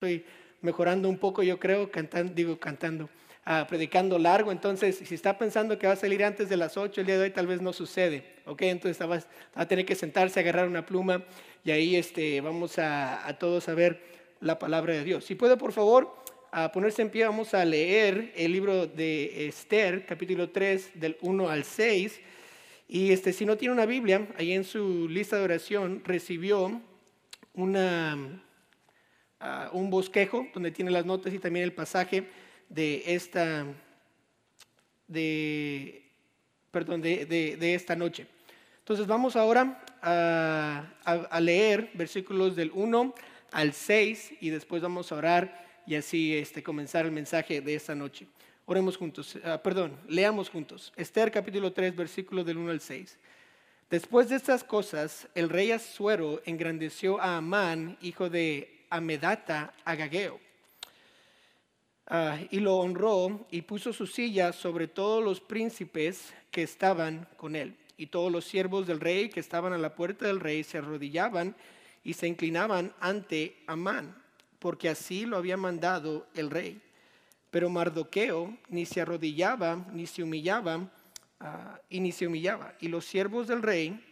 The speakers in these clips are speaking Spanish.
estoy mejorando un poco, yo creo, cantando, digo cantando, ah, predicando largo. Entonces, si está pensando que va a salir antes de las 8 el día de hoy, tal vez no sucede. ¿Ok? Entonces va, a tener que sentarse, agarrar una pluma y ahí este, vamos a, todos a ver la palabra de Dios. Si puede, por favor, a ponerse en pie, vamos a leer el libro de Esther, capítulo 3, del 1 al 6. Y este, si no tiene una Biblia, ahí en su lista de oración recibió una un bosquejo donde tiene las notas y también el pasaje de esta, de, perdón, de, esta noche. Entonces vamos ahora a, leer versículos del 1 al 6 y después vamos a orar y así este, comenzar el mensaje de esta noche. Oremos juntos, ah, perdón, leamos juntos. Esther capítulo 3, versículos del 1 al 6. Después de estas cosas, el rey Asuero engrandeció a Amán, hijo de Amedata Agageo. Ah, y lo honró y puso su silla sobre todos los príncipes que estaban con él. Y todos los siervos del rey que estaban a la puerta del rey se arrodillaban y se inclinaban ante Amán, porque así lo había mandado el rey. Pero Mardoqueo ni se arrodillaba, ni se humillaba, ah, y ni se humillaba. Y los siervos del rey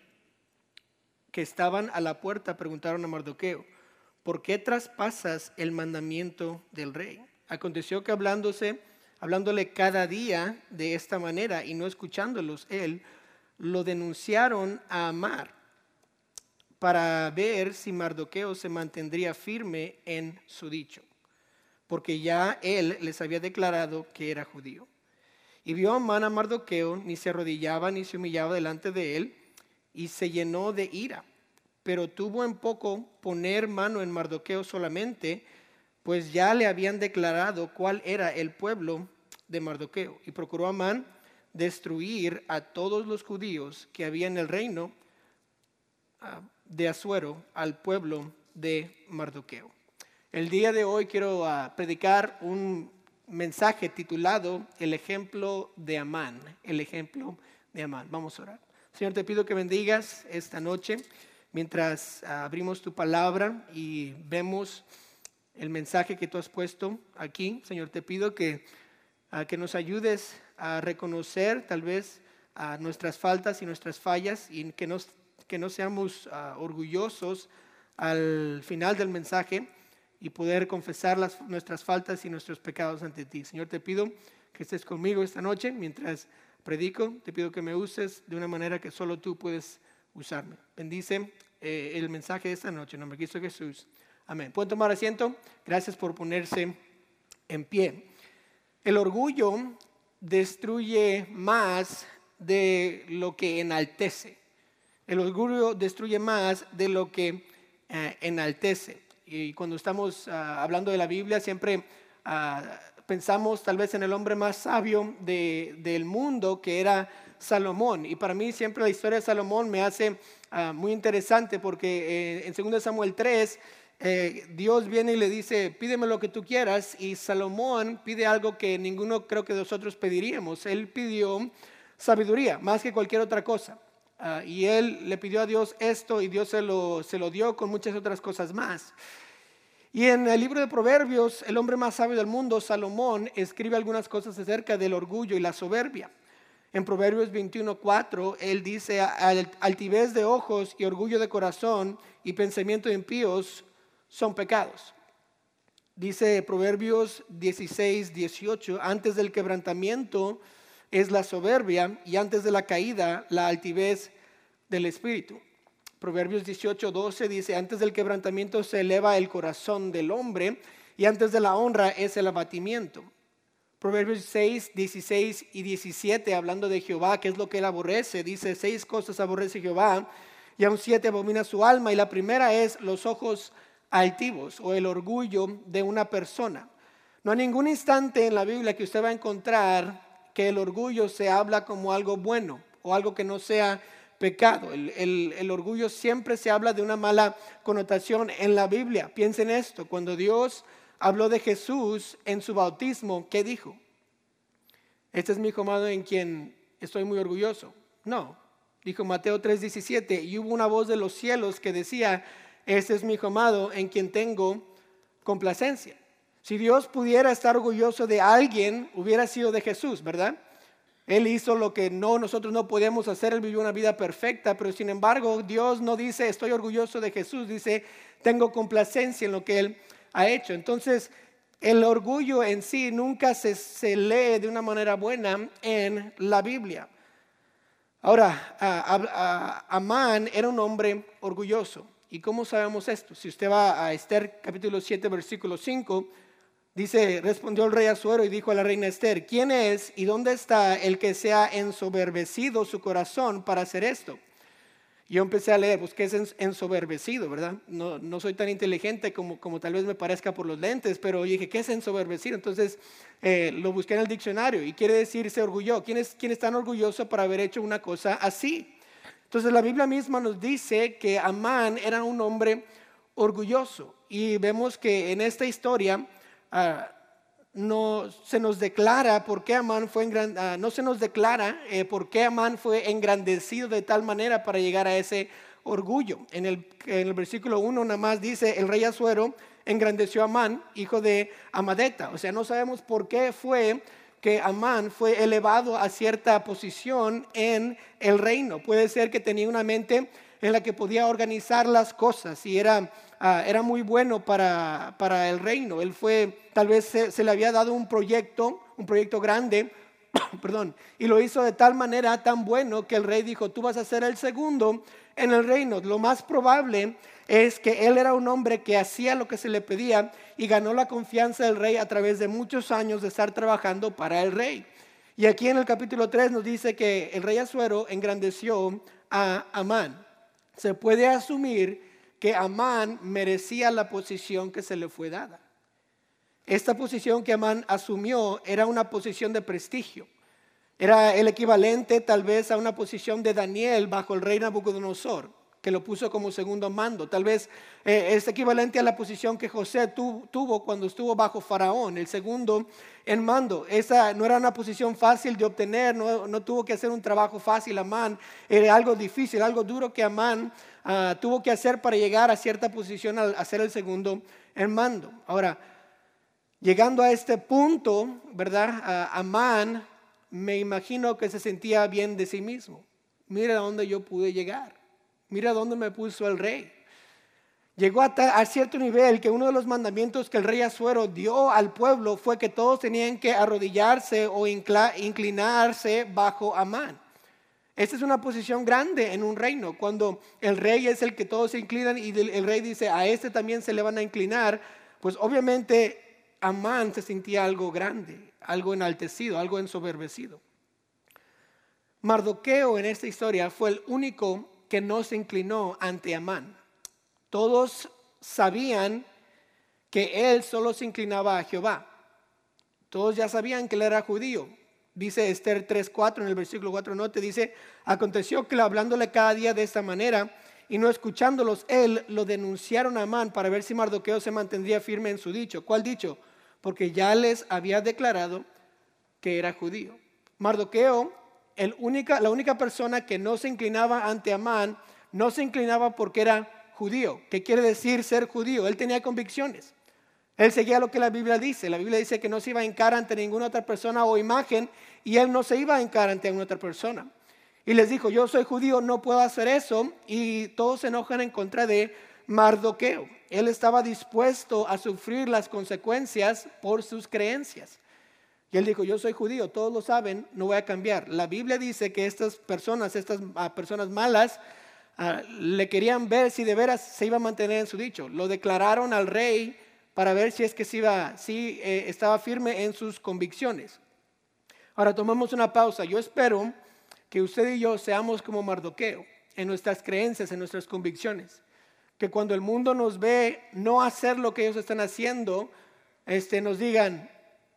que estaban a la puerta preguntaron a Mardoqueo, ¿por qué traspasas el mandamiento del rey? Aconteció que hablándose, hablándole cada día de esta manera y no escuchándolos él, lo denunciaron a Amar para ver si Mardoqueo se mantendría firme en su dicho, porque ya él les había declarado que era judío. Y vio Amán a Mardoqueo, ni se arrodillaba ni se humillaba delante de él, y se llenó de ira pero tuvo en poco poner mano en Mardoqueo solamente, pues ya le habían declarado cuál era el pueblo de Mardoqueo. Y procuró Amán destruir a todos los judíos que había en el reino ah, de Asuero, al pueblo de Mardoqueo. El día de hoy quiero ah, predicar un mensaje titulado El ejemplo de Amán. El ejemplo de Amán. Vamos a orar. Señor, te pido que bendigas esta noche mientras ah, abrimos tu palabra y vemos el mensaje que tú has puesto aquí. Señor, te pido que, ah, que nos ayudes a reconocer tal vez nuestras faltas y nuestras fallas y que, nos, que no seamos ah, orgullosos al final del mensaje y poder confesar las, nuestras faltas y nuestros pecados ante ti. Señor, te pido que estés conmigo esta noche mientras predico. Te pido que me uses de una manera que solo tú puedes usarme. Bendice eh, el mensaje de esta noche en nombre de Cristo Jesús. Amén. ¿Pueden tomar asiento? Gracias por ponerse en pie. El orgullo destruye más de lo que enaltece. El orgullo destruye más de lo que eh, enaltece. Y cuando estamos ah, hablando de la Biblia, siempre ah, pensamos tal vez en el hombre más sabio del mundo, que era Salomón. Y para mí siempre la historia de Salomón me hace ah, muy interesante porque eh, en 2 Samuel 3 eh, Dios viene y le dice, pídeme lo que tú quieras. Y Salomón pide algo que ninguno creo que nosotros pediríamos. Él pidió sabiduría más que cualquier otra cosa. Ah, y él le pidió a Dios esto y Dios se lo, se lo dio con muchas otras cosas más. Y en el libro de Proverbios, el hombre más sabio del mundo, Salomón, escribe algunas cosas acerca del orgullo y la soberbia. En Proverbios 21:4, él dice, altivez de ojos y orgullo de corazón y pensamiento impíos son pecados. Dice Proverbios 16, 18, antes del quebrantamiento es la soberbia y antes de la caída la altivez del espíritu. Proverbios 18, 12 dice, antes del quebrantamiento se eleva el corazón del hombre y antes de la honra es el abatimiento. Proverbios 6, 16 y 17, hablando de Jehová, que es lo que él aborrece, dice, seis cosas aborrece Jehová y aún siete abomina su alma. Y la primera es los ojos altivos o el orgullo de una persona. No hay ningún instante en la Biblia que usted va a encontrar que el orgullo se habla como algo bueno o algo que no sea pecado. El, orgullo siempre se habla de una mala connotación en la Biblia. Piensen esto, cuando Dios habló de Jesús en su bautismo, ¿qué dijo? Este es mi hijo amado en quien estoy muy orgulloso. No, dijo Mateo 3:17, y hubo una voz de los cielos que decía, este es mi hijo amado en quien tengo complacencia. Si Dios pudiera estar orgulloso de alguien, hubiera sido de Jesús, ¿verdad? Él hizo lo que no nosotros no podemos hacer, él vivió una vida perfecta, pero sin embargo Dios no dice estoy orgulloso de Jesús, dice tengo complacencia en lo que él ha hecho. Entonces, el orgullo en sí nunca se, se lee de una manera buena en la Biblia. Ahora, Amán era un hombre orgulloso. ¿Y cómo sabemos esto? Si usted va a Esther capítulo 7, versículo 5, dice, respondió el rey Azuero y dijo a la reina Esther, ¿quién es y dónde está el que se ha ensoberbecido su corazón para hacer esto? yo empecé a leer, pues, ¿qué es ensoberbecido, verdad? No, no soy tan inteligente como, como tal vez me parezca por los lentes, pero dije, ¿qué es ensoberbecido? Entonces eh, lo busqué en el diccionario y quiere decir se orgulló. ¿Quién es, ¿Quién es tan orgulloso para haber hecho una cosa así? Entonces la Biblia misma nos dice que Amán era un hombre orgulloso y vemos que en esta historia... Ah, no se nos declara por qué Amán fue ah, no se nos declara eh, por qué Amán fue engrandecido de tal manera para llegar a ese orgullo. En el, en el versículo 1 nada más dice, el rey Azuero engrandeció a Amán, hijo de Amadeta. O sea, no sabemos por qué fue que Amán fue elevado a cierta posición en el reino. Puede ser que tenía una mente en la que podía organizar las cosas y era Ah, era muy bueno para, para, el reino. Él fue, tal vez se, le había dado un proyecto, un proyecto grande, perdón, y lo hizo de tal manera tan bueno que el rey dijo, tú vas a ser el segundo en el reino. Lo más probable es que él era un hombre que hacía lo que se le pedía y ganó la confianza del rey a través de muchos años de estar trabajando para el rey. Y aquí en el capítulo 3 nos dice que el rey Azuero engrandeció a Amán. Se puede asumir que Amán merecía la posición que se le fue dada. Esta posición que Amán asumió era una posición de prestigio. Era el equivalente tal vez a una posición de Daniel bajo el rey Nabucodonosor, que lo puso como segundo mando. Tal vez eh, es equivalente a la posición que José tuvo cuando estuvo bajo Faraón, el segundo en mando. Esa no era una posición fácil de obtener, no, no tuvo que hacer un trabajo fácil Amán, era algo difícil, algo duro que Amán Ah, tuvo que hacer para llegar a cierta posición al ser el segundo en mando. Ahora, llegando a este punto, ¿verdad? Amán me imagino que se sentía bien de sí mismo. Mira dónde yo pude llegar. Mira dónde me puso el rey. Llegó a, a, cierto nivel que uno de los mandamientos que el rey Azuero dio al pueblo fue que todos tenían que arrodillarse o inclinarse bajo Amán. Esta es una posición grande en un reino, cuando el rey es el que todos se inclinan y el rey dice, a este también se le van a inclinar, pues obviamente Amán se sentía algo grande, algo enaltecido, algo ensoberbecido. Mardoqueo en esta historia fue el único que no se inclinó ante Amán. Todos sabían que él solo se inclinaba a Jehová. Todos ya sabían que él era judío. Dice Esther 3.4 en el versículo 4, no te dice, aconteció que hablándole cada día de esta manera y no escuchándolos, él lo denunciaron a Amán para ver si Mardoqueo se mantendría firme en su dicho. ¿Cuál dicho? Porque ya les había declarado que era judío. Mardoqueo, el única, la única persona que no se inclinaba ante Amán, no se inclinaba porque era judío. ¿Qué quiere decir ser judío? Él tenía convicciones. Él seguía lo que la Biblia dice. La Biblia dice que no se iba a encar ante ninguna otra persona o imagen y él no se iba a encar ante otra persona. Y les dijo, yo soy judío, no puedo hacer eso. Y todos se enojan en contra de Mardoqueo. Él estaba dispuesto a sufrir las consecuencias por sus creencias. Y él dijo, yo soy judío, todos lo saben, no voy a cambiar. La Biblia dice que estas personas, estas ah, personas malas, ah, le querían ver si de veras se iba a mantener en su dicho. Lo declararon al rey para ver si es que si, si eh, estaba firme en sus convicciones. Ahora tomamos una pausa. Yo espero que usted y yo seamos como Mardoqueo en nuestras creencias, en nuestras convicciones. Que cuando el mundo nos ve no hacer lo que ellos están haciendo, este, nos digan,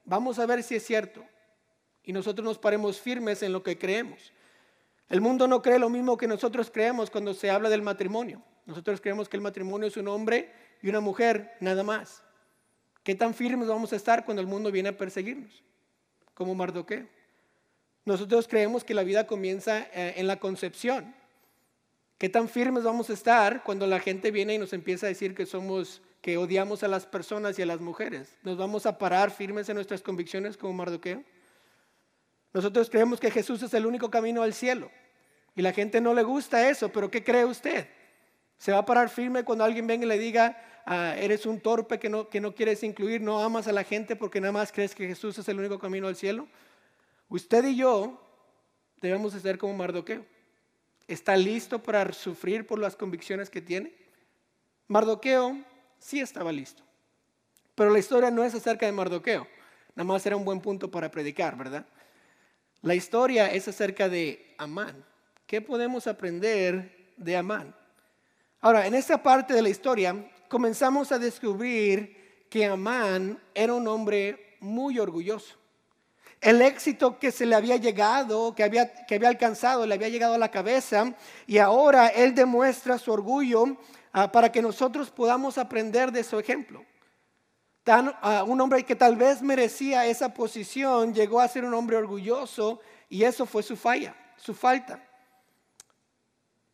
vamos a ver si es cierto. Y nosotros nos paremos firmes en lo que creemos. El mundo no cree lo mismo que nosotros creemos cuando se habla del matrimonio. Nosotros creemos que el matrimonio es un hombre y una mujer, nada más. ¿Qué tan firmes vamos a estar cuando el mundo viene a perseguirnos? Como Mardoqueo. Nosotros creemos que la vida comienza eh, en la concepción. ¿Qué tan firmes vamos a estar cuando la gente viene y nos empieza a decir que somos que odiamos a las personas y a las mujeres? ¿Nos vamos a parar firmes en nuestras convicciones como Mardoqueo? Nosotros creemos que Jesús es el único camino al cielo. Y la gente no le gusta eso, pero ¿qué cree usted? ¿Se va a parar firme cuando alguien venga y le diga, ah, eres un torpe que no, que no quieres incluir, no amas a la gente porque nada más crees que Jesús es el único camino al cielo? Usted y yo debemos de ser como Mardoqueo. ¿Está listo para sufrir por las convicciones que tiene? Mardoqueo sí estaba listo. Pero la historia no es acerca de Mardoqueo. Nada más era un buen punto para predicar, ¿verdad? La historia es acerca de Amán. ¿Qué podemos aprender de Amán? Ahora, en esta parte de la historia comenzamos a descubrir que Amán era un hombre muy orgulloso. El éxito que se le había llegado, que había, que había alcanzado, le había llegado a la cabeza y ahora él demuestra su orgullo ah, para que nosotros podamos aprender de su ejemplo. Ah, un hombre que tal vez merecía esa posición llegó a ser un hombre orgulloso y eso fue su falla, su falta.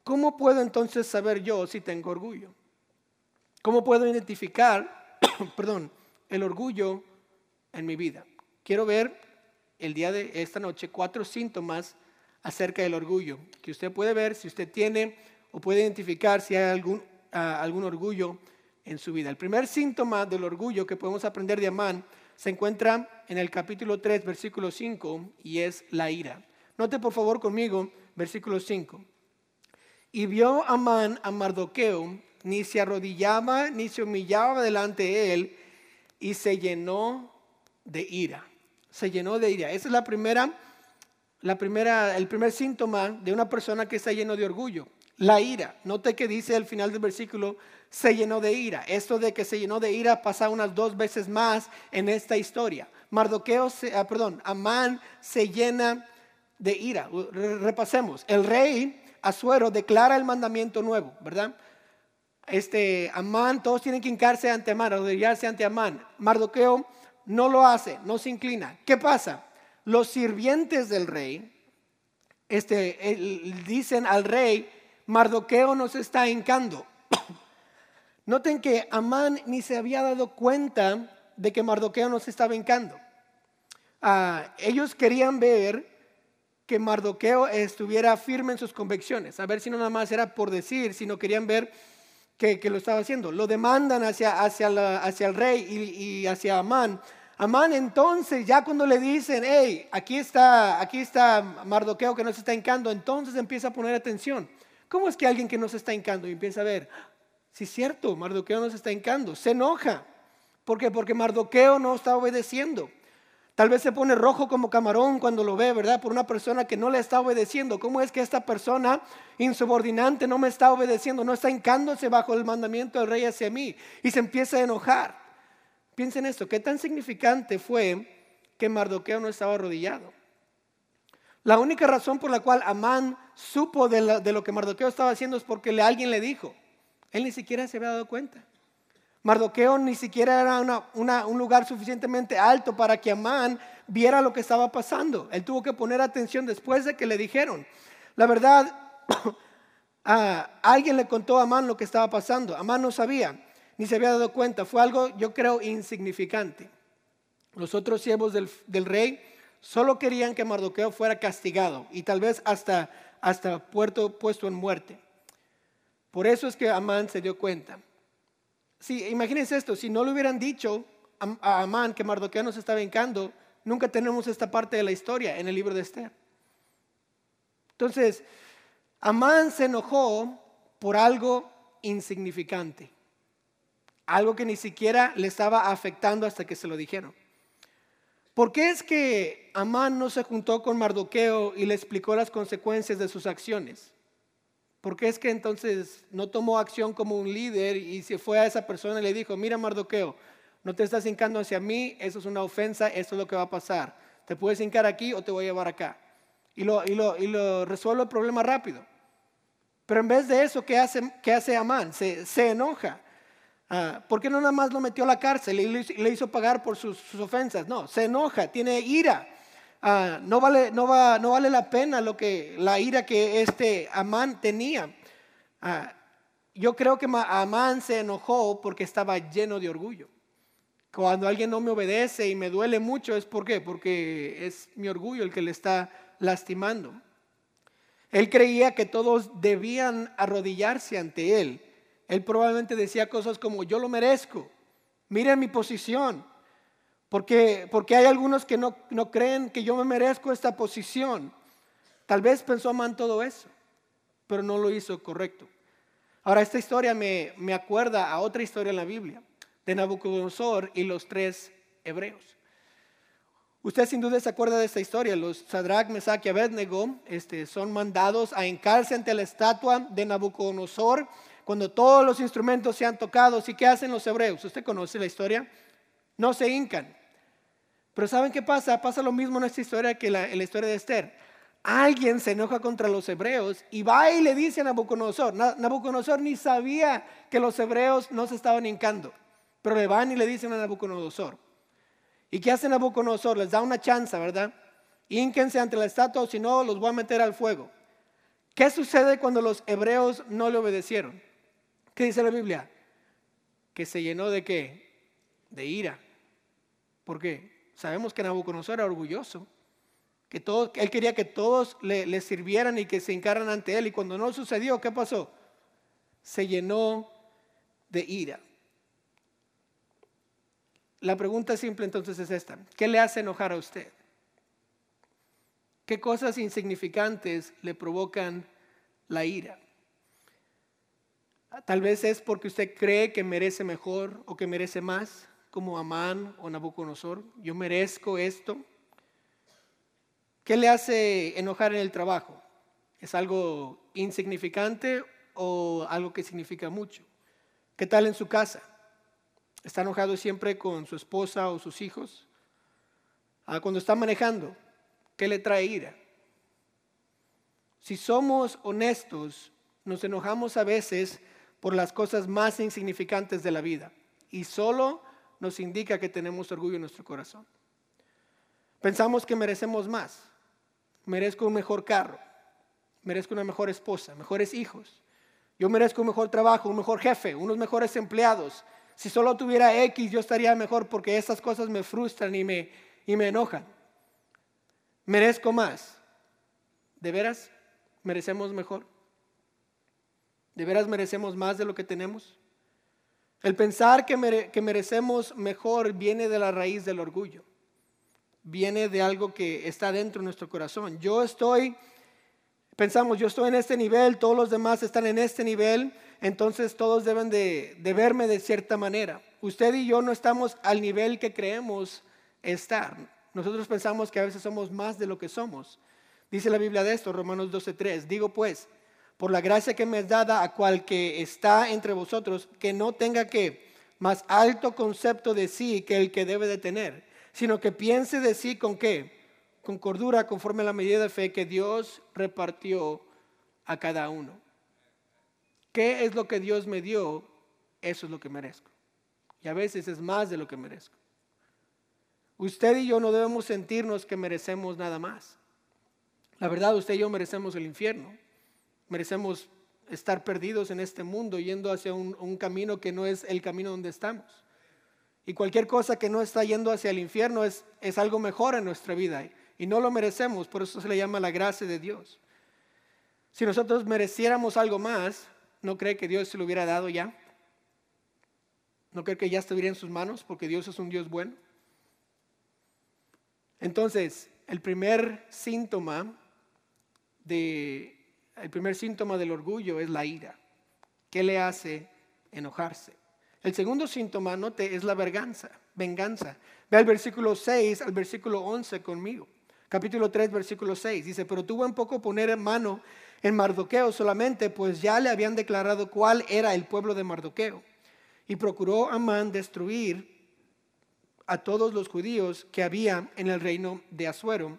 ¿Cómo puedo entonces saber yo si tengo orgullo? ¿Cómo puedo identificar, perdón, el orgullo en mi vida? Quiero ver el día de esta noche cuatro síntomas acerca del orgullo que usted puede ver si usted tiene o puede identificar si hay algún, ah, algún orgullo en su vida. El primer síntoma del orgullo que podemos aprender de Amán se encuentra en el capítulo 3, versículo 5, y es la ira. Note por favor conmigo, versículo 5. Y vio Amán a Mardoqueo, ni se arrodillaba ni se humillaba delante de él, y se llenó de ira se llenó de ira. Esa es la primera, la primera, el primer síntoma de una persona que está lleno de orgullo. La ira. Note que dice al final del versículo, se llenó de ira. Esto de que se llenó de ira pasa unas dos veces más en esta historia. Mardoqueo, ah, perdón, Amán se llena de ira. Repasemos. El rey Azuero declara el mandamiento nuevo, ¿verdad? Este Amán, todos tienen que hincarse ante Amán, arrodillarse ante Amán. Mardoqueo no lo hace, no se inclina. ¿Qué pasa? Los sirvientes del rey este, dicen al rey, Mardoqueo nos está hincando. Noten que Amán ni se había dado cuenta de que Mardoqueo nos estaba hincando. Ah, ellos querían ver que Mardoqueo estuviera firme en sus convicciones, a ver si no nada más era por decir, sino querían ver que, lo estaba haciendo. Lo demandan hacia, hacia, el rey y, hacia Amán Amán entonces, ya cuando le dicen, hey, aquí está, aquí está Mardoqueo que nos está hincando, entonces empieza a poner atención. ¿Cómo es que alguien que nos está hincando y empieza a ver, si es cierto, Mardoqueo nos está hincando, se enoja? ¿Por qué? Porque Mardoqueo no está obedeciendo. Tal vez se pone rojo como camarón cuando lo ve, ¿verdad? Por una persona que no le está obedeciendo. ¿Cómo es que esta persona insubordinante no me está obedeciendo, no está hincándose bajo el mandamiento del rey hacia mí? Y se empieza a enojar. Piensen esto, ¿qué tan significante fue que Mardoqueo no estaba arrodillado? La única razón por la cual Amán supo de, lo que Mardoqueo estaba haciendo es porque alguien le dijo. Él ni siquiera se había dado cuenta. Mardoqueo ni siquiera era un lugar suficientemente alto para que Amán viera lo que estaba pasando. Él tuvo que poner atención después de que le dijeron. La verdad, alguien le contó a Amán lo que estaba pasando. Amán no sabía ni se había dado cuenta. Fue algo, yo creo, insignificante. Los otros siervos del, rey solo querían que Mardoqueo fuera castigado y tal vez hasta, puesto en muerte. Por eso es que Amán se dio cuenta. Sí, imagínense esto, si no le hubieran dicho a, Amán que Mardoqueo nos estaba hincando, nunca tenemos esta parte de la historia en el libro de Esther. Entonces, Amán se enojó por algo insignificante algo que ni siquiera le estaba afectando hasta que se lo dijeron. ¿Por qué es que Amán no se juntó con Mardoqueo y le explicó las consecuencias de sus acciones? ¿Por qué es que entonces no tomó acción como un líder y se fue a esa persona y le dijo, mira Mardoqueo, no te estás hincando hacia mí, eso es una ofensa, esto es lo que va a pasar. Te puedes hincar aquí o te voy a llevar acá. Y lo, y lo, resuelve el problema rápido. Pero en vez de eso, ¿qué hace, qué hace Amán? Se, se enoja. Ah, ¿Por qué no nada más lo metió a la cárcel y le hizo pagar por sus, ofensas? No, se enoja, tiene ira. Ah, no, vale, no, va, no vale la pena lo que, la ira que este Amán tenía. Ah, yo creo que Amán se enojó porque estaba lleno de orgullo. Cuando alguien no me obedece y me duele mucho es por qué? Porque es mi orgullo el que le está lastimando. Él creía que todos debían arrodillarse ante él. Él probablemente decía cosas como, yo lo merezco, miren mi posición, porque, porque hay algunos que no, no creen que yo me merezco esta posición. Tal vez pensó Amán todo eso, pero no lo hizo correcto. Ahora, esta historia me, me acuerda a otra historia en la Biblia, de Nabucodonosor y los tres hebreos. Usted sin duda se acuerda de esta historia. Los Sadrach, Mesach y Abednego este, son mandados a hincarse ante la estatua de Nabucodonosor cuando todos los instrumentos se han tocado. ¿Y qué hacen los hebreos? ¿Usted conoce la historia? No se hincan. Pero ¿saben qué pasa? Pasa lo mismo en esta historia que la, en la historia de Esther. Alguien se enoja contra los hebreos y va y le dice a Nabucodonosor. Nabucodonosor ni sabía que los hebreos no se estaban hincando. Pero le van y le dicen a Nabucodonosor ¿Y qué hace Nabucodonosor? Les da una chance, ¿verdad? Ínquense ante la estatua o si no, los voy a meter al fuego. ¿Qué sucede cuando los hebreos no le obedecieron? ¿Qué dice la Biblia? Que se llenó de qué? De ira. ¿Por qué? Sabemos que Nabucodonosor era orgulloso. Que él quería que todos le, le sirvieran y que se hincaran ante él. Y cuando no sucedió, ¿qué pasó? Se llenó de ira. La pregunta simple entonces es esta. ¿Qué le hace enojar a usted? ¿Qué cosas insignificantes le provocan la ira? Tal vez es porque usted cree que merece mejor o que merece más, como Amán o Nabucodonosor. Yo merezco esto. ¿Qué le hace enojar en el trabajo? ¿Es algo insignificante o algo que significa mucho? ¿Qué tal en su casa? está enojado siempre con su esposa o sus hijos. Ah, cuando está manejando, ¿qué le trae ira? Si somos honestos, nos enojamos a veces por las cosas más insignificantes de la vida y solo nos indica que tenemos orgullo en nuestro corazón. Pensamos que merecemos más. Merezco un mejor carro, merezco una mejor esposa, mejores hijos. Yo merezco un mejor trabajo, un mejor jefe, unos mejores empleados, si solo tuviera X, yo estaría mejor porque esas cosas me frustran y me, y me enojan. Merezco más. ¿De veras merecemos mejor? ¿De veras merecemos más de lo que tenemos? El pensar que, merecemos mejor viene de la raíz del orgullo. Viene de algo que está dentro de nuestro corazón. Yo estoy, pensamos, yo estoy en este nivel, todos los demás están en este nivel entonces todos deben de, verme de cierta manera. Usted y yo no estamos al nivel que creemos estar. Nosotros pensamos que a veces somos más de lo que somos. Dice la Biblia de esto, Romanos 12:3. Digo pues, por la gracia que me es dada a cual que está entre vosotros, que no tenga que más alto concepto de sí que el que debe de tener, sino que piense de sí con qué? Con cordura, conforme a la medida de fe que Dios repartió a cada uno. ¿Qué es lo que Dios me dio? Eso es lo que merezco. Y a veces es más de lo que merezco. Usted y yo no debemos sentirnos que merecemos nada más. La verdad, usted y yo merecemos el infierno. Merecemos estar perdidos en este mundo, yendo hacia un, camino que no es el camino donde estamos. Y cualquier cosa que no está yendo hacia el infierno es, es algo mejor en nuestra vida. Y no lo merecemos, por eso se le llama la gracia de Dios. Si nosotros mereciéramos algo más, ¿No cree que Dios se lo hubiera dado ya? ¿No cree que ya estuviera en sus manos porque Dios es un Dios bueno? Entonces, el primer síntoma de el primer síntoma del orgullo es la ira. ¿Qué le hace enojarse? El segundo síntoma, note, es la venganza. venganza. Ve al versículo 6 al versículo 11 conmigo. Capítulo 3, versículo 6. Dice, pero tuvo en poco poner mano en Mardoqueo solamente, pues ya le habían declarado cuál era el pueblo de Mardoqueo. Y procuró Amán destruir a todos los judíos que había en el reino de Asuero,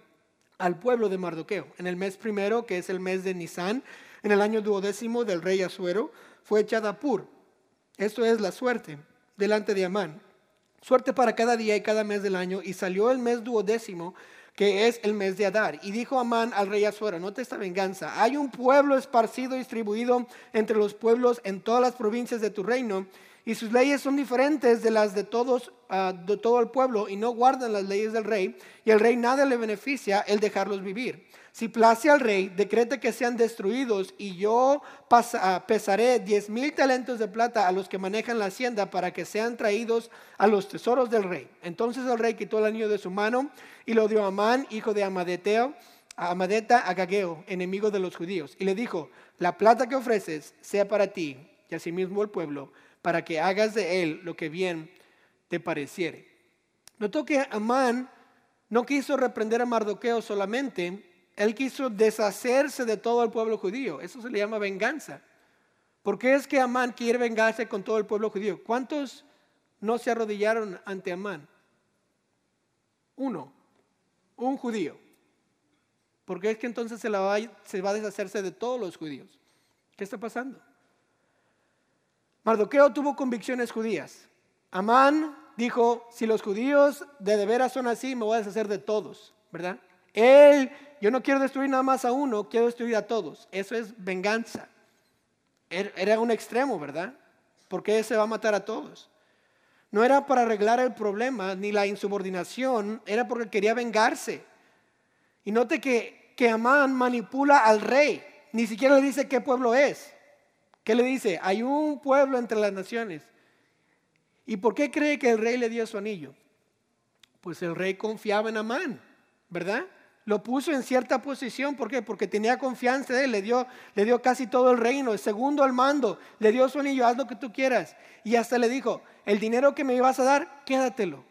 al pueblo de Mardoqueo. En el mes primero, que es el mes de Nisan, en el año duodécimo del rey Asuero, fue echada Pur. Esto es la suerte delante de Amán. Suerte para cada día y cada mes del año. Y salió el mes duodécimo que es el mes de Adar. Y dijo Amán al rey Azuero, note esta venganza, hay un pueblo esparcido, distribuido entre los pueblos en todas las provincias de tu reino, y sus leyes son diferentes de las de todos, ah, todo el pueblo, y no guardan las leyes del rey, y al rey nada le beneficia el dejarlos vivir. Si place al rey, decrete que sean destruidos y yo ah, pesaré diez mil talentos de plata a los que manejan la hacienda para que sean traídos a los tesoros del rey. Entonces el rey quitó el anillo de su mano y lo dio a Amán, hijo de Amadeteo, Amadeta, a Gageo, enemigo de los judíos. Y le dijo, la plata que ofreces sea para ti y asimismo el pueblo, para que hagas de él lo que bien te pareciere. Notó que Amán no quiso reprender a Mardoqueo solamente, él quiso deshacerse de todo el pueblo judío. Eso se le llama venganza. ¿Por qué es que Amán quiere vengarse con todo el pueblo judío? ¿Cuántos no se arrodillaron ante Amán? Uno, un judío. Porque es que entonces se va a deshacerse de todos los judíos. ¿Qué está pasando? Mardoqueo tuvo convicciones judías. Amán dijo, si los judíos de de veras son así, me voy a deshacer de todos, ¿verdad? Él, yo no quiero destruir nada más a uno, quiero destruir a todos. Eso es venganza. Er, era un extremo, ¿verdad? Porque se va a matar a todos. No era para arreglar el problema ni la insubordinación, era porque quería vengarse. Y note que, que Amán manipula al rey, ni siquiera le dice qué pueblo es. ¿Qué le dice? Hay un pueblo entre las naciones. ¿Y por qué cree que el rey le dio su anillo? Pues el rey confiaba en Amán, ¿verdad? lo puso en cierta posición. ¿Por qué? Porque tenía confianza de él, le dio, le dio casi todo el reino, el segundo al mando, le dio su anillo, haz lo que tú quieras. Y hasta le dijo, el dinero que me ibas a dar, quédatelo.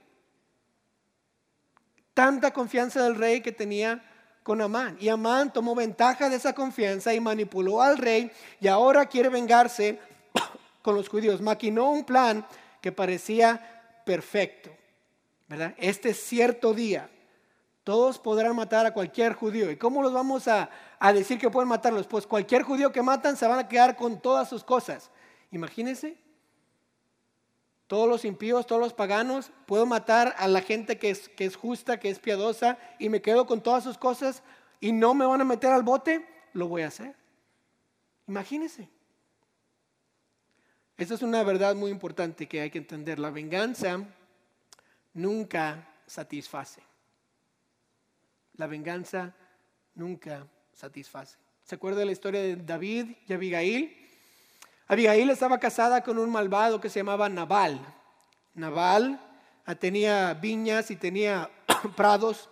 Tanta confianza del rey que tenía con Amán. Y Amán tomó ventaja de esa confianza y manipuló al rey y ahora quiere vengarse con los judíos. Maquinó un plan que parecía perfecto. ¿verdad? Este cierto día todos podrán matar a cualquier judío. ¿Y cómo los vamos a, decir que pueden matarlos? Pues cualquier judío que matan se van a quedar con todas sus cosas. Imagínense. Todos los impíos, todos los paganos, puedo matar a la gente que es, justa, que es piadosa, y me quedo con todas sus cosas y no me van a meter al bote, lo voy a hacer. Imagínense. Esa es una verdad muy importante que hay que entender. La venganza nunca satisface. La venganza nunca satisface. ¿Se acuerda de la historia de David y Abigail? Abigail estaba casada con un malvado que se llamaba Nabal. Nabal ah, tenía viñas y tenía prados.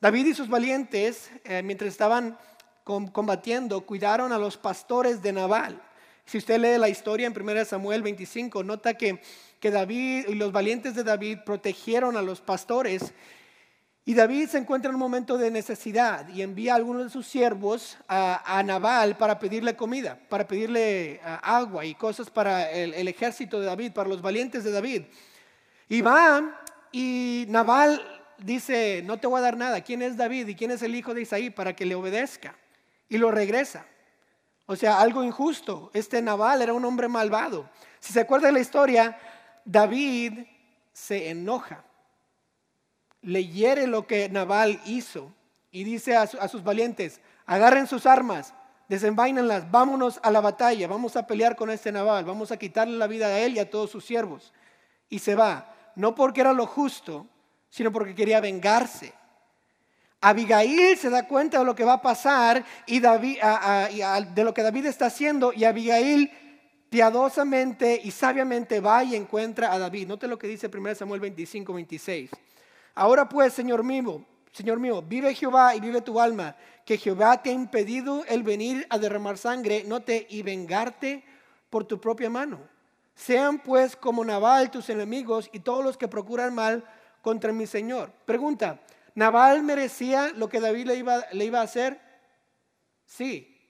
David y sus valientes, eh, mientras estaban combatiendo, cuidaron a los pastores de Nabal. Si usted lee la historia en 1 Samuel 25, nota que, que David y los valientes de David protegieron a los pastores y David se encuentra en un momento de necesidad y envía a algunos de sus siervos a, Nabal para pedirle comida, para pedirle agua y cosas para el, el, ejército de David, para los valientes de David. Y va y Nabal dice, no te voy a dar nada. ¿Quién es David y quién es el hijo de Isaí para que le obedezca? Y lo regresa. O sea, algo injusto. Este Nabal era un hombre malvado. Si se acuerda de la historia, David se enoja le hiere lo que Nabal hizo y dice a, sus valientes, agarren sus armas, desenvainenlas, vámonos a la batalla, vamos a pelear con este Nabal, vamos a quitarle la vida a él y a todos sus siervos. Y se va, no porque era lo justo, sino porque quería vengarse. Abigail se da cuenta de lo que va a pasar y de lo que David está haciendo y Abigail piadosamente y sabiamente va y encuentra a David. Note lo que dice 1 Samuel 25, 26. Ahora pues, Señor mío, Señor mío, vive Jehová y vive tu alma, que Jehová te ha impedido el venir a derramar sangre, no te y vengarte por tu propia mano. Sean pues como Nabal tus enemigos y todos los que procuran mal contra mi Señor. Pregunta, ¿Nabal merecía lo que David le iba, le iba a hacer? Sí,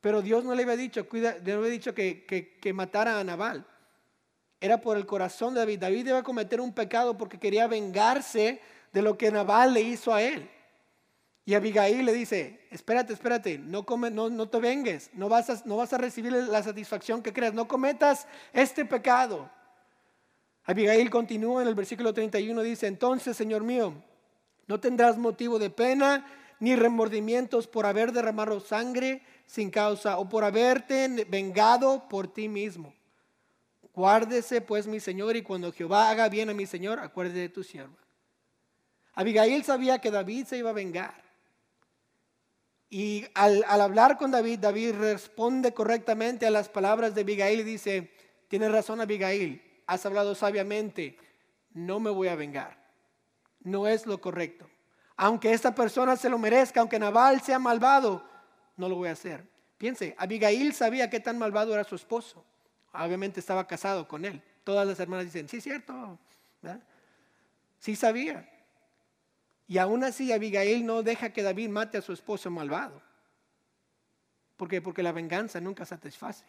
pero Dios no le había dicho, cuida, le había dicho que, que, que matara a Nabal era por el corazón de David. David iba a cometer un pecado porque quería vengarse de lo que Nabal le hizo a él. Y Abigail le dice, espérate, espérate, no, no te vengues, no vas, a, no vas a recibir la satisfacción que creas, no cometas este pecado. Abigail continúa en el versículo 31, dice, entonces, Señor mío, No tendrás motivo de pena ni remordimientos por haber derramado sangre sin causa o por haberte vengado por ti mismo. Guárdese pues mi Señor y cuando Jehová haga bien a mi Señor, acuérdese de tu sierva. Abigail sabía que David se iba a vengar. Y al, hablar con David, David responde correctamente a las palabras de Abigail y dice, tienes razón Abigail, has hablado sabiamente, no me voy a vengar. No es lo correcto. Aunque esta persona se lo merezca, aunque Nabal sea malvado, no lo voy a hacer. Piense, Abigail sabía qué tan malvado era su esposo. Obviamente estaba casado con él. Todas las hermanas dicen, sí, cierto. Sí sabía. Y aún así Abigail no deja que David mate a su esposo malvado. ¿Por qué? Porque la venganza nunca satisface.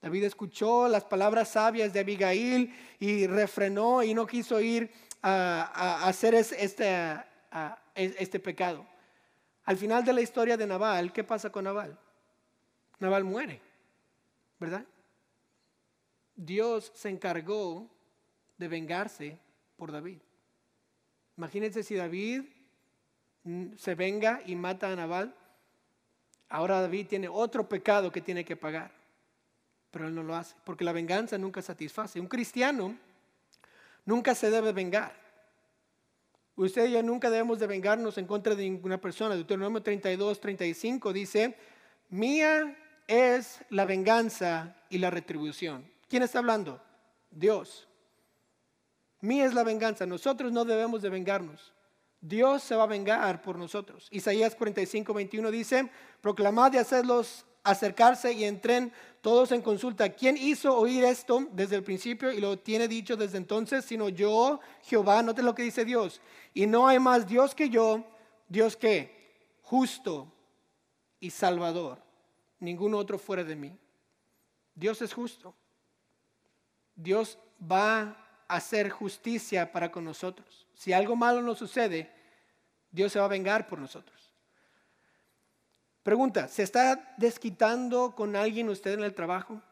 David escuchó las palabras sabias de Abigail y refrenó y no quiso ir a, hacer este, este pecado. Al final de la historia de Nabal, ¿qué pasa con Nabal? Nabal muere, ¿verdad? Dios se encargó de vengarse por David. Imagínense si David se venga y mata a Nabal. Ahora David tiene otro pecado que tiene que pagar, pero él no lo hace, porque la venganza nunca satisface. Un cristiano nunca se debe vengar. Usted y yo nunca debemos de vengarnos en contra de ninguna persona. Deuteronomio 32, 35 dice, mía es la venganza y la retribución. ¿Quién está hablando? Dios. Mía es la venganza. Nosotros no debemos de vengarnos. Dios se va a vengar por nosotros. Isaías 45, 21 dice, proclamad y hacedlos acercarse y entren todos en consulta. ¿Quién hizo oír esto desde el principio y lo tiene dicho desde entonces? Sino yo, Jehová, note lo que dice Dios. Y no hay más Dios que yo, Dios que, justo y salvador. Ningún otro fuera de mí. Dios es justo. Dios va a hacer justicia para con nosotros. Si algo malo nos sucede, Dios se va a vengar por nosotros. Pregunta, ¿se está desquitando con alguien usted en el trabajo?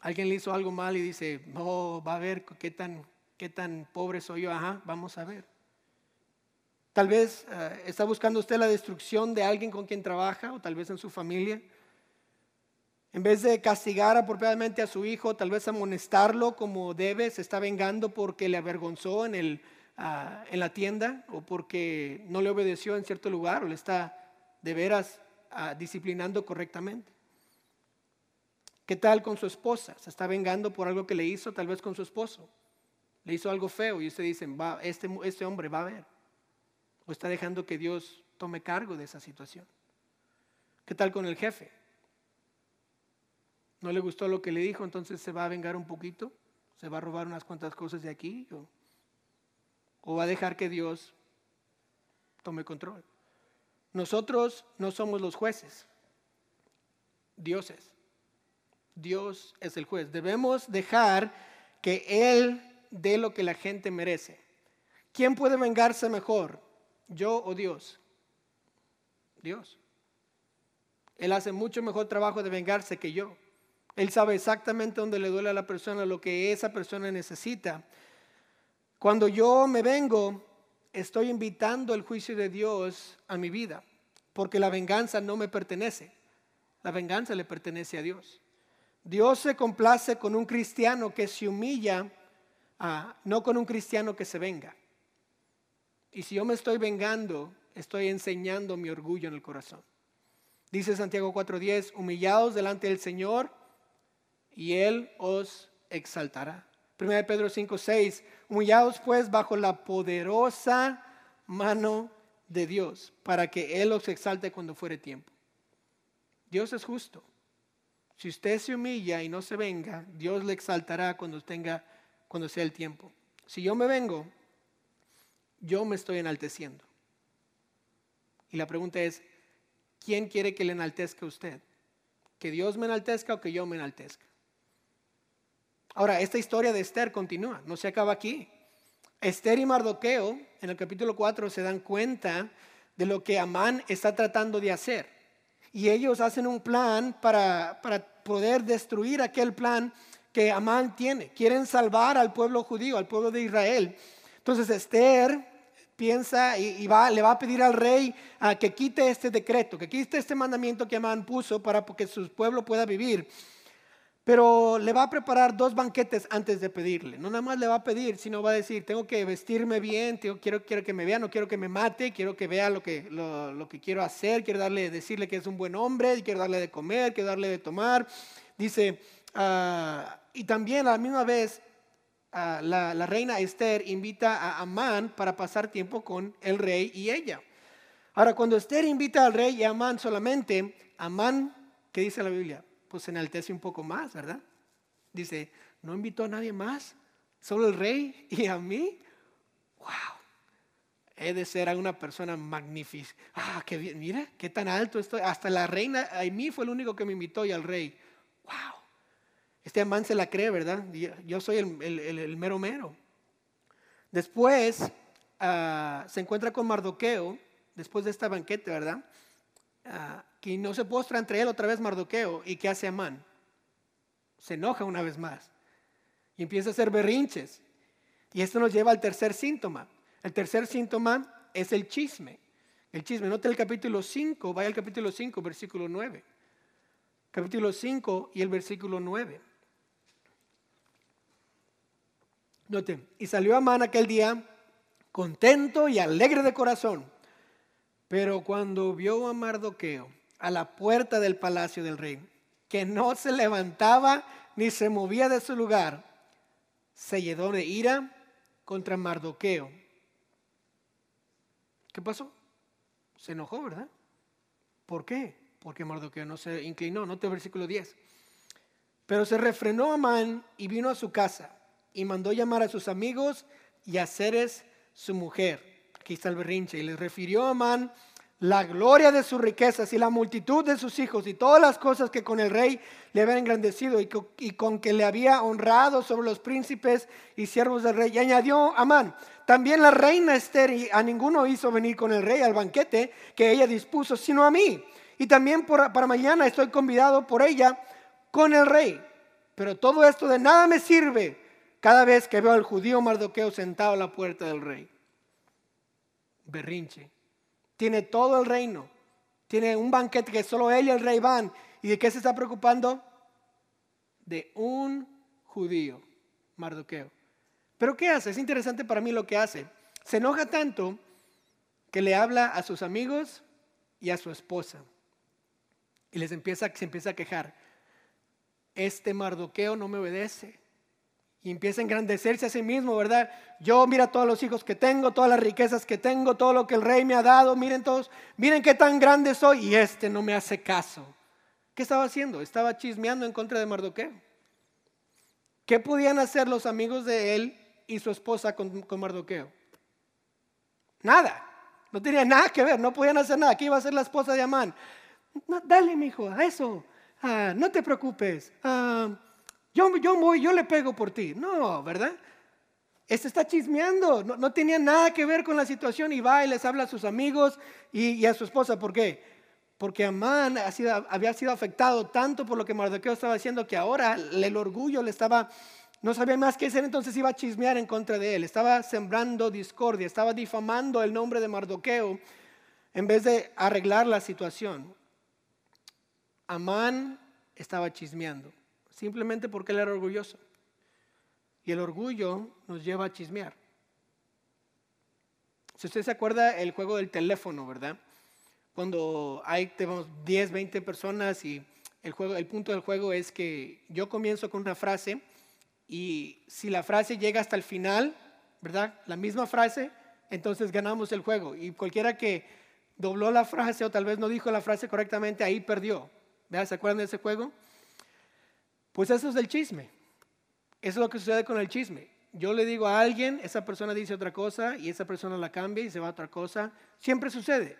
Alguien le hizo algo mal y dice, no, va a ver qué tan, qué tan pobre soy yo. Ajá, vamos a ver. Tal vez eh, está buscando usted la destrucción de alguien con quien trabaja o tal vez en su familia. En vez de castigar apropiadamente a su hijo, tal vez amonestarlo como debe, se está vengando porque le avergonzó en, el, ah, en la tienda o porque no le obedeció en cierto lugar o le está de veras ah, disciplinando correctamente. ¿Qué tal con su esposa? ¿Se está vengando por algo que le hizo tal vez con su esposo? Le hizo algo feo y usted dice, este, este hombre va a ver. O está dejando que Dios tome cargo de esa situación. ¿Qué tal con el jefe? No le gustó lo que le dijo, entonces se va a vengar un poquito, se va a robar unas cuantas cosas de aquí o, va a dejar que Dios tome control. Nosotros no somos los jueces, Dios es. Dios es el juez. Debemos dejar que Él dé lo que la gente merece. ¿Quién puede vengarse mejor? ¿Yo o Dios? Dios. Él hace mucho mejor trabajo de vengarse que yo. Él sabe exactamente dónde le duele a la persona, lo que esa persona necesita. Cuando yo me vengo, estoy invitando el juicio de Dios a mi vida, porque la venganza no me pertenece. La venganza le pertenece a Dios. Dios se complace con un cristiano que se humilla, ah, no con un cristiano que se venga. Y si yo me estoy vengando, estoy enseñando mi orgullo en el corazón. Dice Santiago 4:10, humillados delante del Señor y Él os exaltará. 1 Pedro 5, 6, humillados pues bajo la poderosa mano de Dios, para que Él os exalte cuando fuere tiempo. Dios es justo. Si usted se humilla y no se venga, Dios le exaltará cuando tenga, cuando sea el tiempo. Si yo me vengo, yo me estoy enalteciendo. Y la pregunta es, ¿quién quiere que le enaltezca a usted? ¿Que Dios me enaltezca o que yo me enaltezca? Ahora, esta historia de Esther continúa, no se acaba aquí. Esther y Mardoqueo en el capítulo 4 se dan cuenta de lo que Amán está tratando de hacer. Y ellos hacen un plan para, para poder destruir aquel plan que Amán tiene. Quieren salvar al pueblo judío, al pueblo de Israel. Entonces Esther piensa y, va, le va a pedir al rey a que quite este decreto, que quite este mandamiento que Amán puso para que su pueblo pueda vivir. Pero le va a preparar dos banquetes antes de pedirle. No nada más le va a pedir, sino va a decir, tengo que vestirme bien, quiero, quiero que me vea, no quiero que me mate, quiero que vea lo que, lo, que quiero hacer, quiero darle, decirle que es un buen hombre, quiero darle de comer, quiero darle de tomar. Dice, ah, y también a la misma vez la, reina Esther invita a Amán para pasar tiempo con el rey y ella. Ahora, cuando Esther invita al rey y a Amán solamente, Amán, ¿qué dice la Biblia? Pues se enaltece un poco más, ¿verdad? Dice, no invitó a nadie más, solo el rey y a mí. ¡Wow! He de ser una persona magnífica. Ah, qué bien, mira, qué tan alto estoy. Hasta la reina, a mí fue el único que me invitó y al rey. ¡Wow! Este Amán se la cree, ¿verdad? Yo soy el, mero mero. Después ah, se encuentra con Mardoqueo, después de esta banquete, ¿verdad? Que no se postra entre él otra vez Mardoqueo. ¿Y qué hace Amán? Se enoja una vez más y empieza a hacer berrinches. Y esto nos lleva al tercer síntoma. El tercer síntoma es el chisme. El chisme. Note el capítulo 5, vaya al capítulo 5, versículo 9. Capítulo 5 y el versículo 9. Noten, y salió Amán aquel día contento y alegre de corazón. Pero cuando vio a Mardoqueo a la puerta del palacio del rey, que no se levantaba ni se movía de su lugar, se llenó de ira contra Mardoqueo. ¿Qué pasó? Se enojó, ¿verdad? ¿Por qué? Porque Mardoqueo no se inclinó. Note versículo 10. Pero se refrenó Amán y vino a su casa y mandó llamar a sus amigos y a Ceres su mujer. Aquí está el berrinche. Y les refirió a Amán la gloria de sus riquezas y la multitud de sus hijos y todas las cosas que con el rey le había engrandecido y, con que le había honrado sobre los príncipes y siervos del rey. Y añadió Amán, también la reina Esther y a ninguno hizo venir con el rey al banquete que ella dispuso, sino a mí. Y también para mañana estoy convidado por ella con el rey. Pero todo esto de nada me sirve cada vez que veo al judío Mardoqueo sentado a la puerta del rey. Berrinche. Tiene todo el reino. Tiene un banquete que solo él y el rey van. ¿Y de qué se está preocupando? De un judío, Mardoqueo. Pero ¿qué hace? Es interesante para mí lo que hace. Se enoja tanto que le habla a sus amigos y a su esposa. Y les empieza, se empieza a quejar. Este Mardoqueo no me obedece y empieza a engrandecerse a sí mismo, ¿verdad? Yo mira todos los hijos que tengo, todas las riquezas que tengo, todo lo que el rey me ha dado, miren todos, miren qué tan grande soy y este no me hace caso. ¿Qué estaba haciendo? Estaba chismeando en contra de Mardoqueo. ¿Qué podían hacer los amigos de él y su esposa con, Mardoqueo? Nada. No tenía nada que ver, no podían hacer nada. ¿Qué iba a hacer la esposa de Amán? dale, mi hijo, a eso. Ah, no te preocupes. Ah, yo, voy, yo le pego por ti. No, ¿verdad? Este está chismeando, no, tenía nada que ver con la situación y va y les habla a sus amigos y, a su esposa. ¿Por qué? Porque Amán había sido afectado tanto por lo que Mardoqueo estaba haciendo que ahora el orgullo le estaba, no sabía más qué hacer, entonces iba a chismear en contra de él. Estaba sembrando discordia, estaba difamando el nombre de Mardoqueo en vez de arreglar la situación. Amán estaba chismeando simplemente porque él era orgulloso. Y el orgullo nos lleva a chismear. Si usted se acuerda el juego del teléfono, ¿verdad? Cuando hay tenemos 10, 20 personas y el, juego, el punto del juego es que yo comienzo con una frase y si la frase llega hasta el final, ¿verdad? La misma frase, entonces ganamos el juego. Y cualquiera que dobló la frase o tal vez no dijo la frase correctamente, ahí perdió. ¿Verdad? ¿Se acuerdan de ese juego? Pues eso es el chisme. Eso es lo que sucede con el chisme. Yo le digo a alguien, esa persona dice otra cosa y esa persona la cambia y se va a otra cosa. Siempre sucede.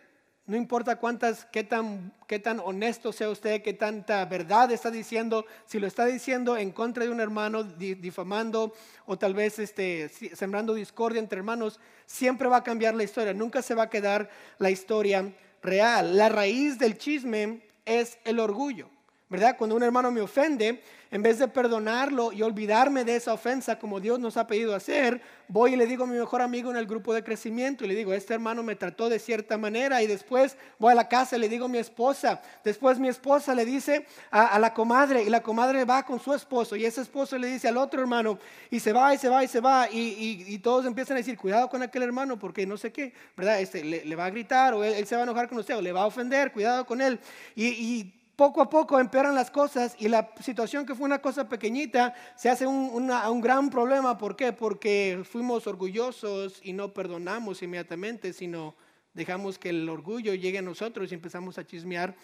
No importa cuántas, qué tan, qué tan honesto sea usted, qué tanta verdad está diciendo, si lo está diciendo en contra de un hermano, difamando o tal vez este, sembrando discordia entre hermanos, siempre va a cambiar la historia, nunca se va a quedar la historia real. La raíz del chisme es el orgullo. ¿Verdad? Cuando un hermano me ofende, en vez de perdonarlo y olvidarme de esa ofensa como Dios nos ha pedido hacer, voy y le digo a mi mejor amigo en el grupo de crecimiento y le digo, este hermano me trató de cierta manera y después voy a la casa y le digo a mi esposa, después mi esposa le dice a, la comadre y la comadre va con su esposo y ese esposo le dice al otro hermano y se va y se va y se va y, todos empiezan a decir, cuidado con aquel hermano porque no sé qué, ¿verdad? Este, le, va a gritar o él, se va a enojar con usted o le va a ofender, cuidado con él. y poco a poco empeoran las cosas y la situación que fue una cosa pequeñita se hace un, un, gran problema. ¿Por qué? Porque fuimos orgullosos y no perdonamos inmediatamente, sino dejamos que el orgullo llegue a nosotros y empezamos a chismear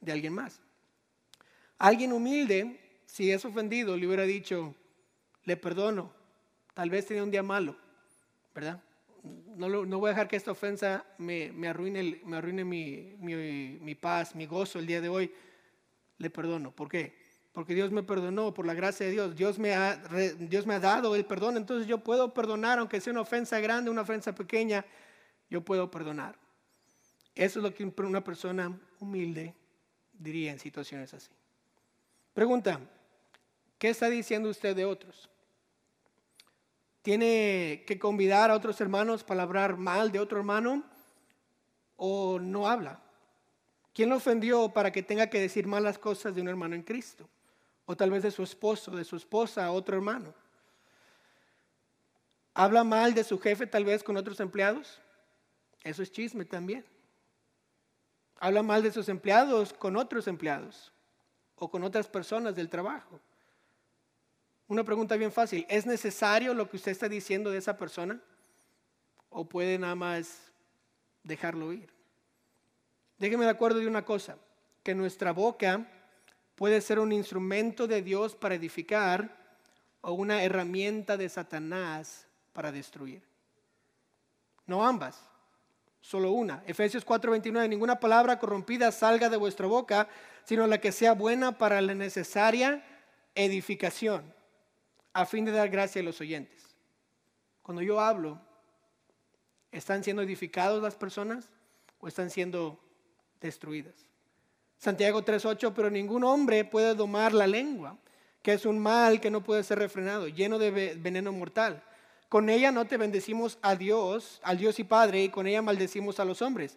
de alguien más. Alguien humilde, si es ofendido, le hubiera dicho, le perdono, tal vez tenía un día malo, ¿verdad? No, no voy a dejar que esta ofensa me, me arruine, me arruine mi, mi, mi paz, mi gozo el día de hoy le perdono. ¿Por qué? Porque Dios me perdonó por la gracia de Dios. Dios me, ha, Dios me ha dado el perdón. Entonces yo puedo perdonar, aunque sea una ofensa grande, una ofensa pequeña, yo puedo perdonar. Eso es lo que una persona humilde diría en situaciones así. Pregunta, ¿qué está diciendo usted de otros? ¿Tiene que convidar a otros hermanos para hablar mal de otro hermano o no habla? ¿Quién lo ofendió para que tenga que decir malas cosas de un hermano en Cristo? O tal vez de su esposo, de su esposa, otro hermano. ¿Habla mal de su jefe tal vez con otros empleados? Eso es chisme también. Habla mal de sus empleados con otros empleados o con otras personas del trabajo. Una pregunta bien fácil. ¿Es necesario lo que usted está diciendo de esa persona? ¿O puede nada más dejarlo ir? Déjeme de acuerdo de una cosa, que nuestra boca puede ser un instrumento de Dios para edificar o una herramienta de Satanás para destruir. No ambas, solo una. Efesios 4:29, ninguna palabra corrompida salga de vuestra boca, sino la que sea buena para la necesaria edificación, a fin de dar gracia a los oyentes. Cuando yo hablo, ¿están siendo edificados las personas o están siendo destruidas. Santiago 3.8, pero ningún hombre puede domar la lengua, que es un mal que no puede ser refrenado, lleno de veneno mortal. Con ella no te bendecimos a Dios, al Dios y Padre, y con ella maldecimos a los hombres,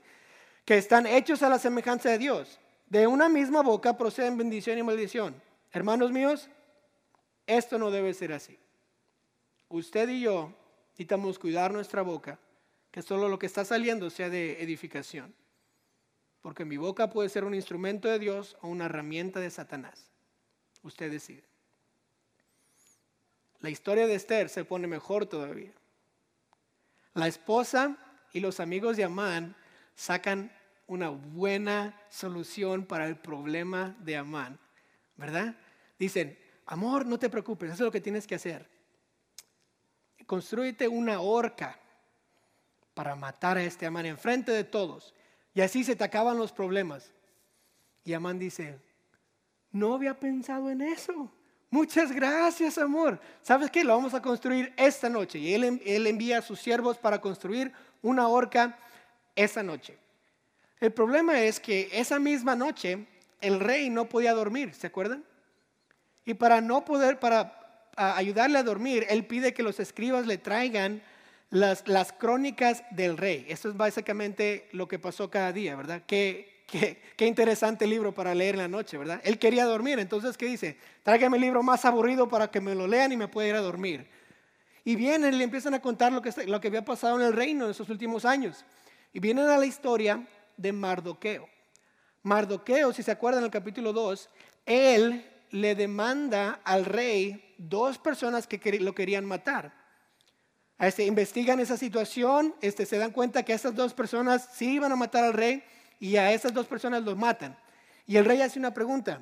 que están hechos a la semejanza de Dios. De una misma boca proceden bendición y maldición. Hermanos míos, esto no debe ser así. Usted y yo necesitamos cuidar nuestra boca, que solo lo que está saliendo sea de edificación. Porque mi boca puede ser un instrumento de Dios o una herramienta de Satanás. Usted decide. La historia de Esther se pone mejor todavía. La esposa y los amigos de Amán sacan una buena solución para el problema de Amán, ¿verdad? Dicen, amor, no te preocupes, eso es lo que tienes que hacer. Construyete una horca para matar a este Amán enfrente de todos. Y así se te acaban los problemas. Y Amán dice, no había pensado en eso. Muchas gracias, amor. ¿Sabes qué? Lo vamos a construir esta noche. Y él, él envía a sus siervos para construir una horca esa noche. El problema es que esa misma noche el rey no podía dormir, ¿se acuerdan? Y para no poder, para ayudarle a dormir, él pide que los escribas le traigan las, crónicas del rey. Esto es básicamente lo que pasó cada día, ¿verdad? Qué, qué, qué, interesante libro para leer en la noche, ¿verdad? Él quería dormir, entonces, ¿qué dice? Tráigame el libro más aburrido para que me lo lean y me pueda ir a dormir. Y vienen y le empiezan a contar lo que, lo que había pasado en el reino en esos últimos años. Y vienen a la historia de Mardoqueo. Mardoqueo, si se acuerdan en el capítulo 2, él le demanda al rey dos personas que lo querían matar. Este, investigan esa situación, este, se dan cuenta que estas dos personas sí iban a matar al rey y a esas dos personas los matan. Y el rey hace una pregunta,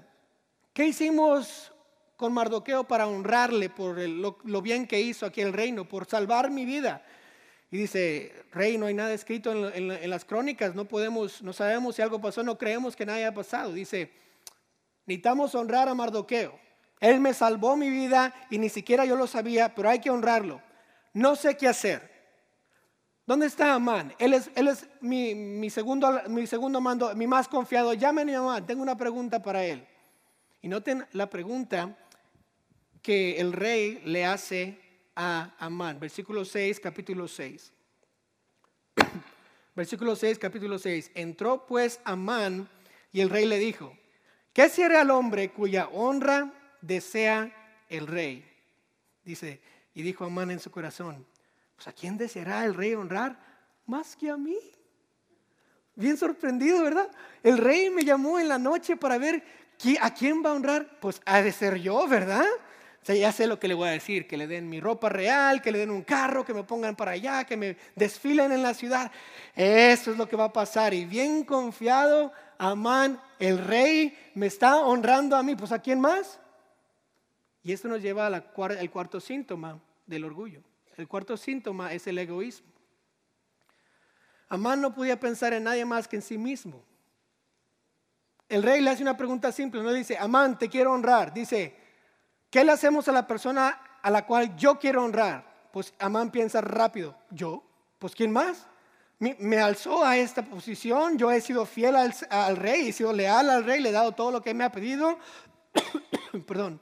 ¿qué hicimos con Mardoqueo para honrarle por lo, bien que hizo aquí el reino, por salvar mi vida? Y dice, rey, no hay nada escrito en, las crónicas, no podemos, no sabemos si algo pasó, no creemos que nada haya pasado. Dice, necesitamos honrar a Mardoqueo. Él me salvó mi vida y ni siquiera yo lo sabía, pero hay que honrarlo no sé qué hacer. ¿Dónde está Amán? Él es, él es mi, segundo, mi segundo mando, mi más confiado. Llamen a Amán, tengo una pregunta para él. Y noten la pregunta que el rey le hace a Amán. Versículo 6, capítulo 6. Versículo 6, capítulo 6. Entró pues Amán y el rey le dijo, ¿qué será al hombre cuya honra desea el rey? Dice, y dijo Amán en su corazón, pues a quién deseará el rey honrar más que a mí. Bien sorprendido, ¿verdad? El rey me llamó en la noche para ver a quién va a honrar. Pues ha de ser yo, ¿verdad? O sea, ya sé lo que le voy a decir, que le den mi ropa real, que le den un carro, que me pongan para allá, que me desfilen en la ciudad. Eso es lo que va a pasar. Y bien confiado, Amán, el rey, me está honrando a mí. Pues ¿a quién más? Y esto nos lleva al cuarto síntoma del orgullo. El cuarto síntoma es el egoísmo. Amán no podía pensar en nadie más que en sí mismo. El rey le hace una pregunta simple, no dice, Amán, te quiero honrar. Dice, ¿qué le hacemos a la persona a la cual yo quiero honrar? Pues Amán piensa rápido, ¿yo? Pues ¿quién más? Me, alzó a esta posición, yo he sido fiel al, rey, he sido leal al rey, le he dado todo lo que me ha pedido. Perdón.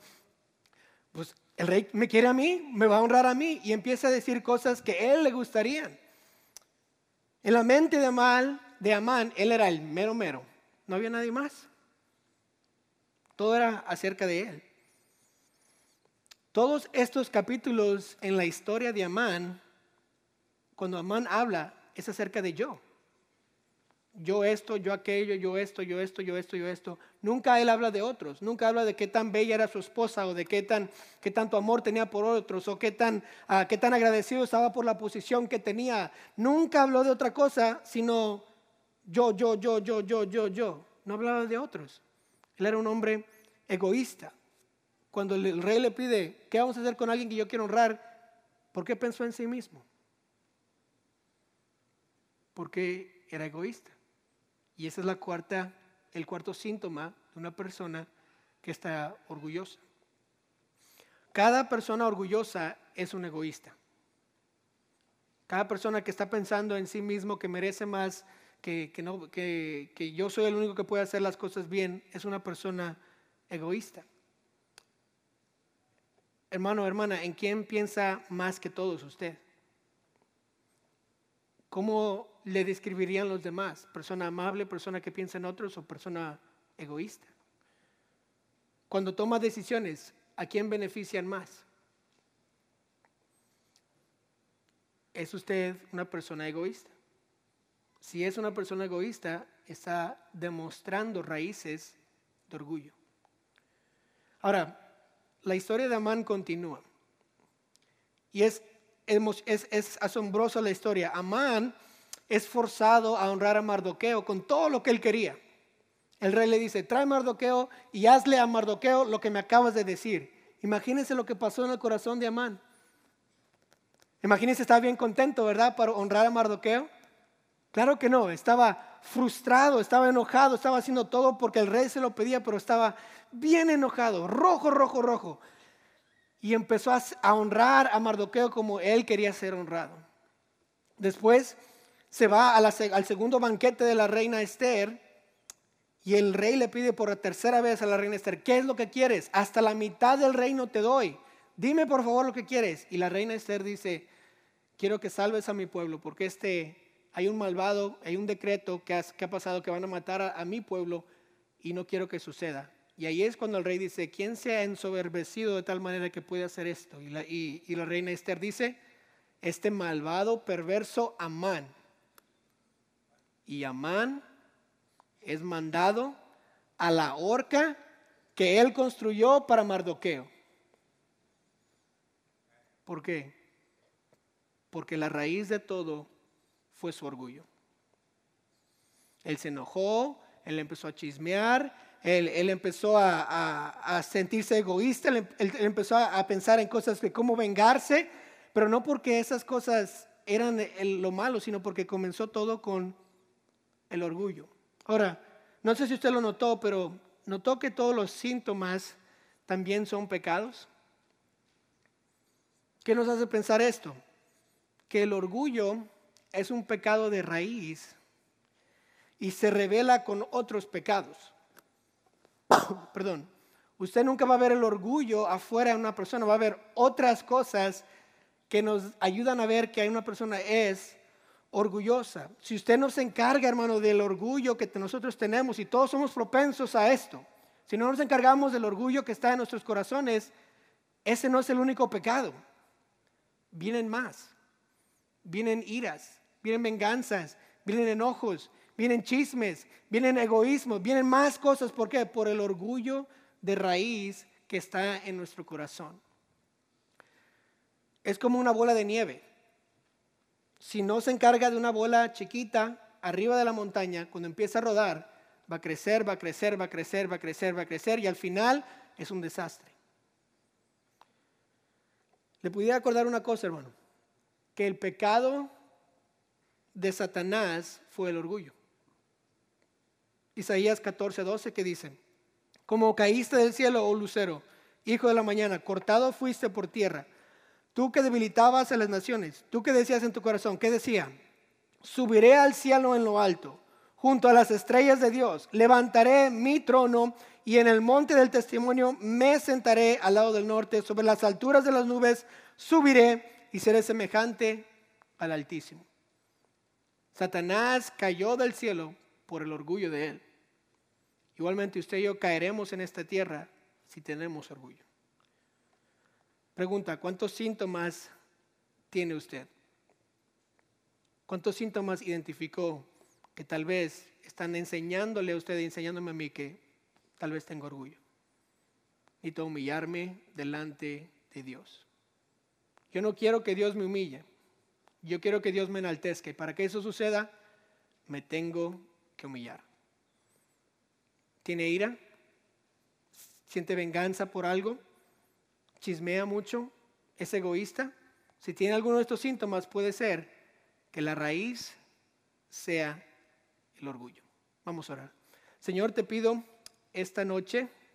Pues el rey me quiere a mí, me va a honrar a mí y empieza a decir cosas que a él le gustarían. En la mente de Amán, de Amán, él era el mero mero. No había nadie más. Todo era acerca de él. Todos estos capítulos en la historia de Amán, cuando Amán habla, es acerca de yo yo esto, yo aquello, yo esto, yo esto, yo esto, yo esto. Nunca él habla de otros, nunca habla de qué tan bella era su esposa o de qué, tan, qué tanto amor tenía por otros o qué tan, uh, qué tan agradecido estaba por la posición que tenía. Nunca habló de otra cosa, sino yo, yo, yo, yo, yo, yo, yo. No hablaba de otros. Él era un hombre egoísta. Cuando el rey le pide, ¿qué vamos a hacer con alguien que yo quiero honrar? ¿Por qué pensó en sí mismo? Porque era egoísta. Y ese es la cuarta, el cuarto síntoma de una persona que está orgullosa. Cada persona orgullosa es un egoísta. Cada persona que está pensando en sí mismo que merece más, que, no, que, que yo soy el único que puede hacer las cosas bien, es una persona egoísta. Hermano, hermana, ¿en quién piensa más que todos usted? ¿Cómo le describirían los demás? ¿Persona amable, persona que piensa en otros o persona egoísta? Cuando toma decisiones, ¿a quién benefician más? ¿Es usted una persona egoísta? Si es una persona egoísta, está demostrando raíces de orgullo. Ahora, la historia de Amán continúa. Y es, es, es asombrosa la historia. Amán es forzado a honrar a Mardoqueo con todo lo que él quería. El rey le dice, trae Mardoqueo y hazle a Mardoqueo lo que me acabas de decir. Imagínense lo que pasó en el corazón de Amán. Imagínense, estaba bien contento, ¿verdad? Para honrar a Mardoqueo. Claro que no, estaba frustrado, estaba enojado, estaba haciendo todo porque el rey se lo pedía, pero estaba bien enojado, rojo, rojo, rojo. Y empezó a honrar a Mardoqueo como él quería ser honrado. Después se va al segundo banquete de la reina Esther y el rey le pide por tercera vez a la reina Esther, ¿qué es lo que quieres? Hasta la mitad del reino te doy. Dime por favor lo que quieres. Y la reina Esther dice, quiero que salves a mi pueblo porque este, hay un malvado, hay un decreto que, ha pasado que van a matar a, mi pueblo y no quiero que suceda. Y ahí es cuando el rey dice, ¿quién se ha ensoberbecido de tal manera que puede hacer esto? Y la, y la reina Esther dice, este malvado, perverso Amán y Amán es mandado a la horca que él construyó para Mardoqueo. ¿Por qué? Porque la raíz de todo fue su orgullo. Él se enojó, él empezó a chismear, él, empezó a, sentirse egoísta, él, empezó a, pensar en cosas de cómo vengarse, pero no porque esas cosas eran lo malo, sino porque comenzó todo con el orgullo. Ahora, no sé si usted lo notó, pero notó que todos los síntomas también son pecados. ¿Qué nos hace pensar esto? Que el orgullo es un pecado de raíz y se revela con otros pecados. Perdón. Usted nunca va a ver el orgullo afuera de una persona, va a ver otras cosas que nos ayudan a ver que una persona es orgullosa. Si usted no se encarga, hermano, del orgullo que nosotros tenemos y todos somos propensos a esto, si no nos encargamos del orgullo que está en nuestros corazones, ese no es el único pecado. Vienen más. Vienen iras, vienen venganzas, vienen enojos, vienen chismes, vienen egoísmos, vienen más cosas. ¿Por qué? Por el orgullo de raíz que está en nuestro corazón. Es como una bola de nieve. Si no se encarga de una bola chiquita arriba de la montaña, cuando empieza a rodar, va a crecer, va a crecer, va a crecer, va a crecer, va a crecer y al final es un desastre. Le pudiera acordar una cosa, hermano, que el pecado de Satanás fue el orgullo. Isaías 14, 12 que dice, como caíste del cielo, oh lucero, hijo de la mañana, cortado fuiste por tierra Tú que debilitabas a las naciones, tú que decías en tu corazón, ¿qué decía? Subiré al cielo en lo alto, junto a las estrellas de Dios, levantaré mi trono y en el monte del testimonio me sentaré al lado del norte, sobre las alturas de las nubes subiré y seré semejante al Altísimo. Satanás cayó del cielo por el orgullo de él. Igualmente usted y yo caeremos en esta tierra si tenemos orgullo. Pregunta, ¿cuántos síntomas tiene usted? ¿Cuántos síntomas identificó que tal vez están enseñándole a usted, enseñándome a mí que tal vez tengo orgullo? Necesito humillarme delante de Dios. Yo no quiero que Dios me humille. Yo quiero que Dios me enaltezca. Y para que eso suceda, me tengo que humillar. ¿Tiene ira? ¿Siente venganza por algo? chismea mucho, es egoísta, si tiene alguno de estos síntomas puede ser que la raíz sea el orgullo. Vamos a orar. Señor, te pido esta noche